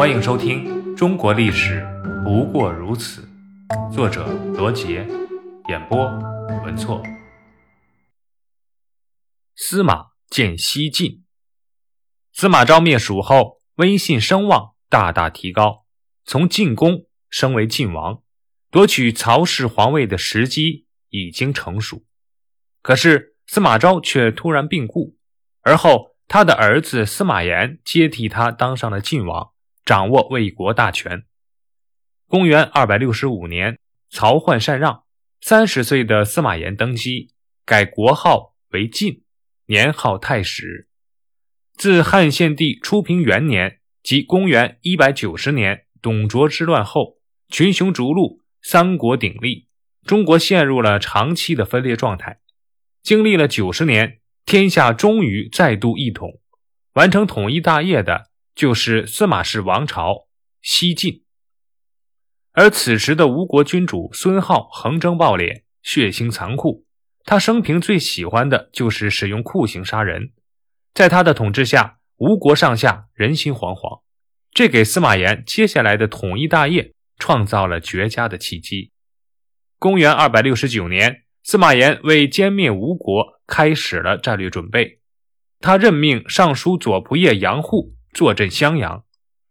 欢迎收听《中国历史不过如此》，作者罗杰，演播文措。司马见西晋，司马昭灭蜀后，威信声望大大提高，从晋公升为晋王，夺取曹氏皇位的时机已经成熟。可是司马昭却突然病故，而后他的儿子司马炎接替他当上了晋王，掌握魏国大权。公元二百六十五年，曹奂禅让，三十岁的司马炎登基，改国号为晋，年号太史。自汉献帝初平元年即公元一百九十年董卓之乱后，群雄逐鹿，三国鼎立，中国陷入了长期的分裂状态。经历了九十年，天下终于再度一统，完成统一大业的就是司马氏王朝西晋。而此时的吴国君主孙皓横征暴敛，血腥残酷，他生平最喜欢的就是使用酷刑杀人。在他的统治下，吴国上下人心惶惶，这给司马炎接下来的统一大业创造了绝佳的契机。公元二百六十九年。司马炎为歼灭吴国开始了战略准备，他任命尚书左仆射杨户坐镇襄阳。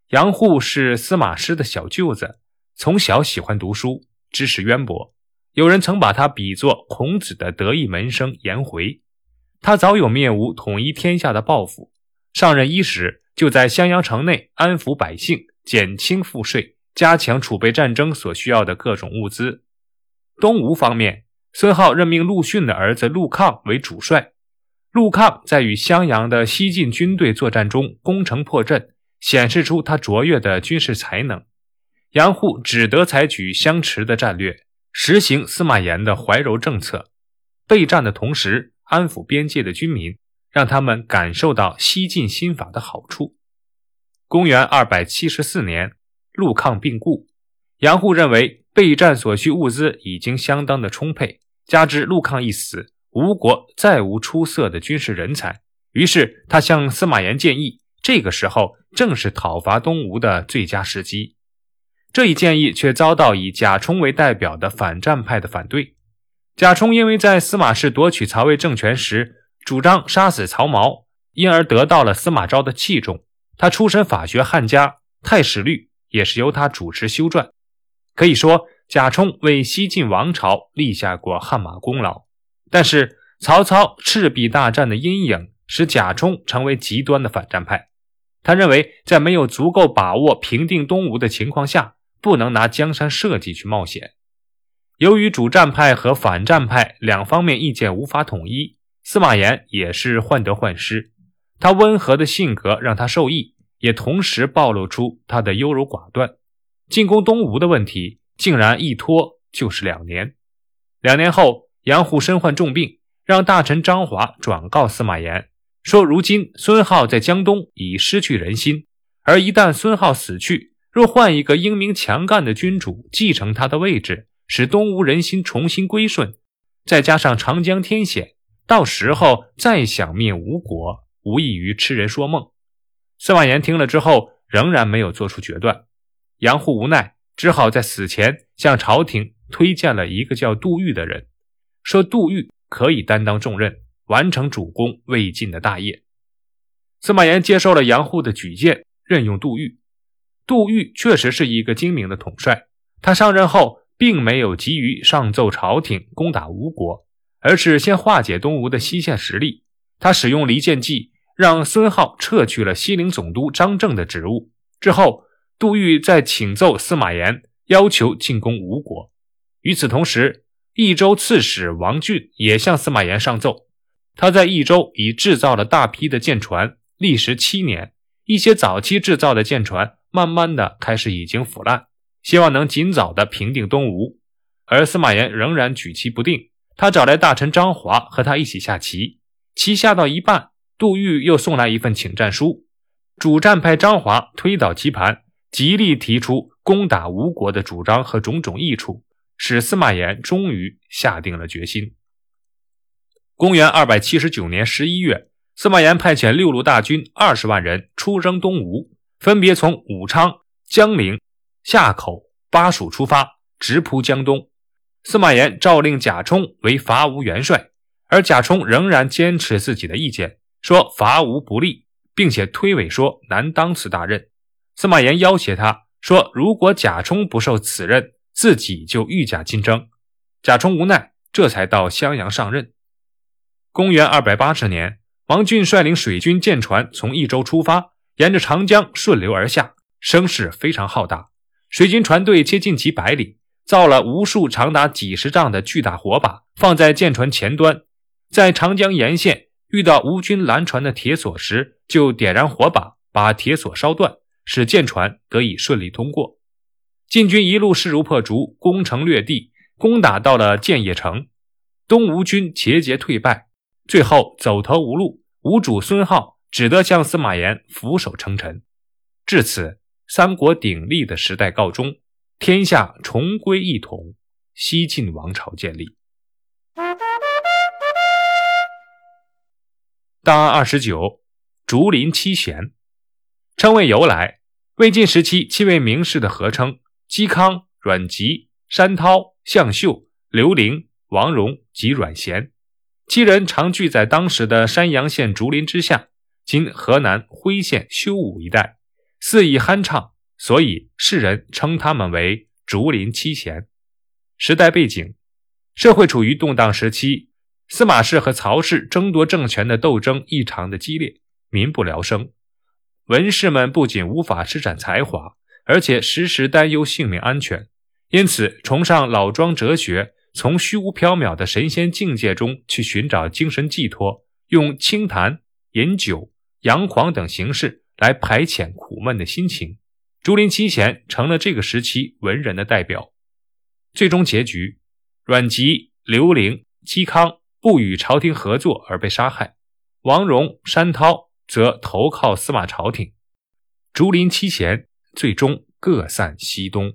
杨户是司马师的小舅子，从小喜欢读书，知识渊博。有人曾把他比作孔子的得意门生颜回。他早有灭吴、统一天下的抱负。上任伊始，就在襄阳城内安抚百姓，减轻赋税，加强储备战争所需要的各种物资。东吴方面。孙皓任命陆逊的儿子陆抗为主帅。陆抗在与襄阳的西晋军队作战中攻城破阵，显示出他卓越的军事才能。杨户只得采取相持的战略，实行司马炎的怀柔政策，备战的同时安抚边界的军民，让他们感受到西晋新法的好处。公元二百七十四年，陆抗病故，杨户认为。备战所需物资已经相当的充沛，加之陆抗一死，吴国再无出色的军事人才。于是他向司马炎建议，这个时候正是讨伐东吴的最佳时机。这一建议却遭到以贾充为代表的反战派的反对。贾充因为在司马氏夺取曹魏政权时主张杀死曹髦，因而得到了司马昭的器重。他出身法学汉家，《太史律》也是由他主持修撰。可以说，贾充为西晋王朝立下过汗马功劳。但是，曹操赤壁大战的阴影使贾充成为极端的反战派。他认为，在没有足够把握平定东吴的情况下，不能拿江山社稷去冒险。由于主战派和反战派两方面意见无法统一，司马炎也是患得患失。他温和的性格让他受益，也同时暴露出他的优柔寡断。进攻东吴的问题竟然一拖就是两年。两年后，杨虎身患重病，让大臣张华转告司马炎说：“如今孙皓在江东已失去人心，而一旦孙皓死去，若换一个英明强干的君主继承他的位置，使东吴人心重新归顺，再加上长江天险，到时候再想灭吴国，无异于痴人说梦。”司马炎听了之后，仍然没有做出决断。杨户无奈，只好在死前向朝廷推荐了一个叫杜预的人，说杜预可以担当重任，完成主攻魏晋的大业。司马炎接受了杨户的举荐，任用杜预。杜预确实是一个精明的统帅。他上任后，并没有急于上奏朝廷攻打吴国，而是先化解东吴的西线实力。他使用离间计，让孙皓撤去了西陵总督张正的职务之后。杜预再请奏司马炎，要求进攻吴国。与此同时，益州刺史王浚也向司马炎上奏，他在益州已制造了大批的舰船，历时七年。一些早期制造的舰船，慢慢的开始已经腐烂，希望能尽早的平定东吴。而司马炎仍然举棋不定，他找来大臣张华和他一起下棋。棋下到一半，杜预又送来一份请战书，主战派张华推倒棋盘。极力提出攻打吴国的主张和种种益处，使司马炎终于下定了决心。公元二百七十九年十一月，司马炎派遣六路大军二十万人出征东吴，分别从武昌、江陵、夏口、巴蜀出发，直扑江东。司马炎诏令贾充为伐吴元帅，而贾充仍然坚持自己的意见，说伐吴不利，并且推诿说难当此大任。司马炎要挟他说，如果贾充不受此任，自己就御驾亲征。贾充无奈，这才到襄阳上任。公元二百八十年，王浚率领水军舰船从益州出发，沿着长江顺流而下，声势非常浩大。水军船队接近几百里，造了无数长达几十丈的巨大火把，放在舰船前端。在长江沿线遇到吴军拦船的铁索时，就点燃火把，把铁索烧断，使舰船得以顺利通过。晋军一路势如破竹，攻城略地，攻打到了建业城，东吴军节节退败。最后走投无路，吴主孙皓只得向司马炎俯首称臣。至此，三国鼎立的时代告终，天下重归一统，西晋王朝建立。档案二十九：竹林七贤。称谓由来：魏晋时期七位名士的合称，嵇康、阮籍、山涛、向秀、刘伶、王戎及阮咸。七人常聚在当时的山阳县竹林之下，今河南辉县修武一带，肆意酣畅，所以世人称他们为竹林七贤。时代背景：社会处于动荡时期，司马氏和曹氏争夺政权的斗争异常的激烈，民不聊生。文士们不仅无法施展才华，而且时时担忧性命安全，因此崇尚老庄哲学。从虚无缥缈的神仙境界中去寻找精神寄托，用清谈、饮酒、阳狂等形式来排遣苦闷的心情。竹林七贤成了这个时期文人的代表。最终结局，阮籍、刘伶、嵇康不与朝廷合作而被杀害，王戎、山涛则投靠司马朝廷。竹林七贤最终各散西东。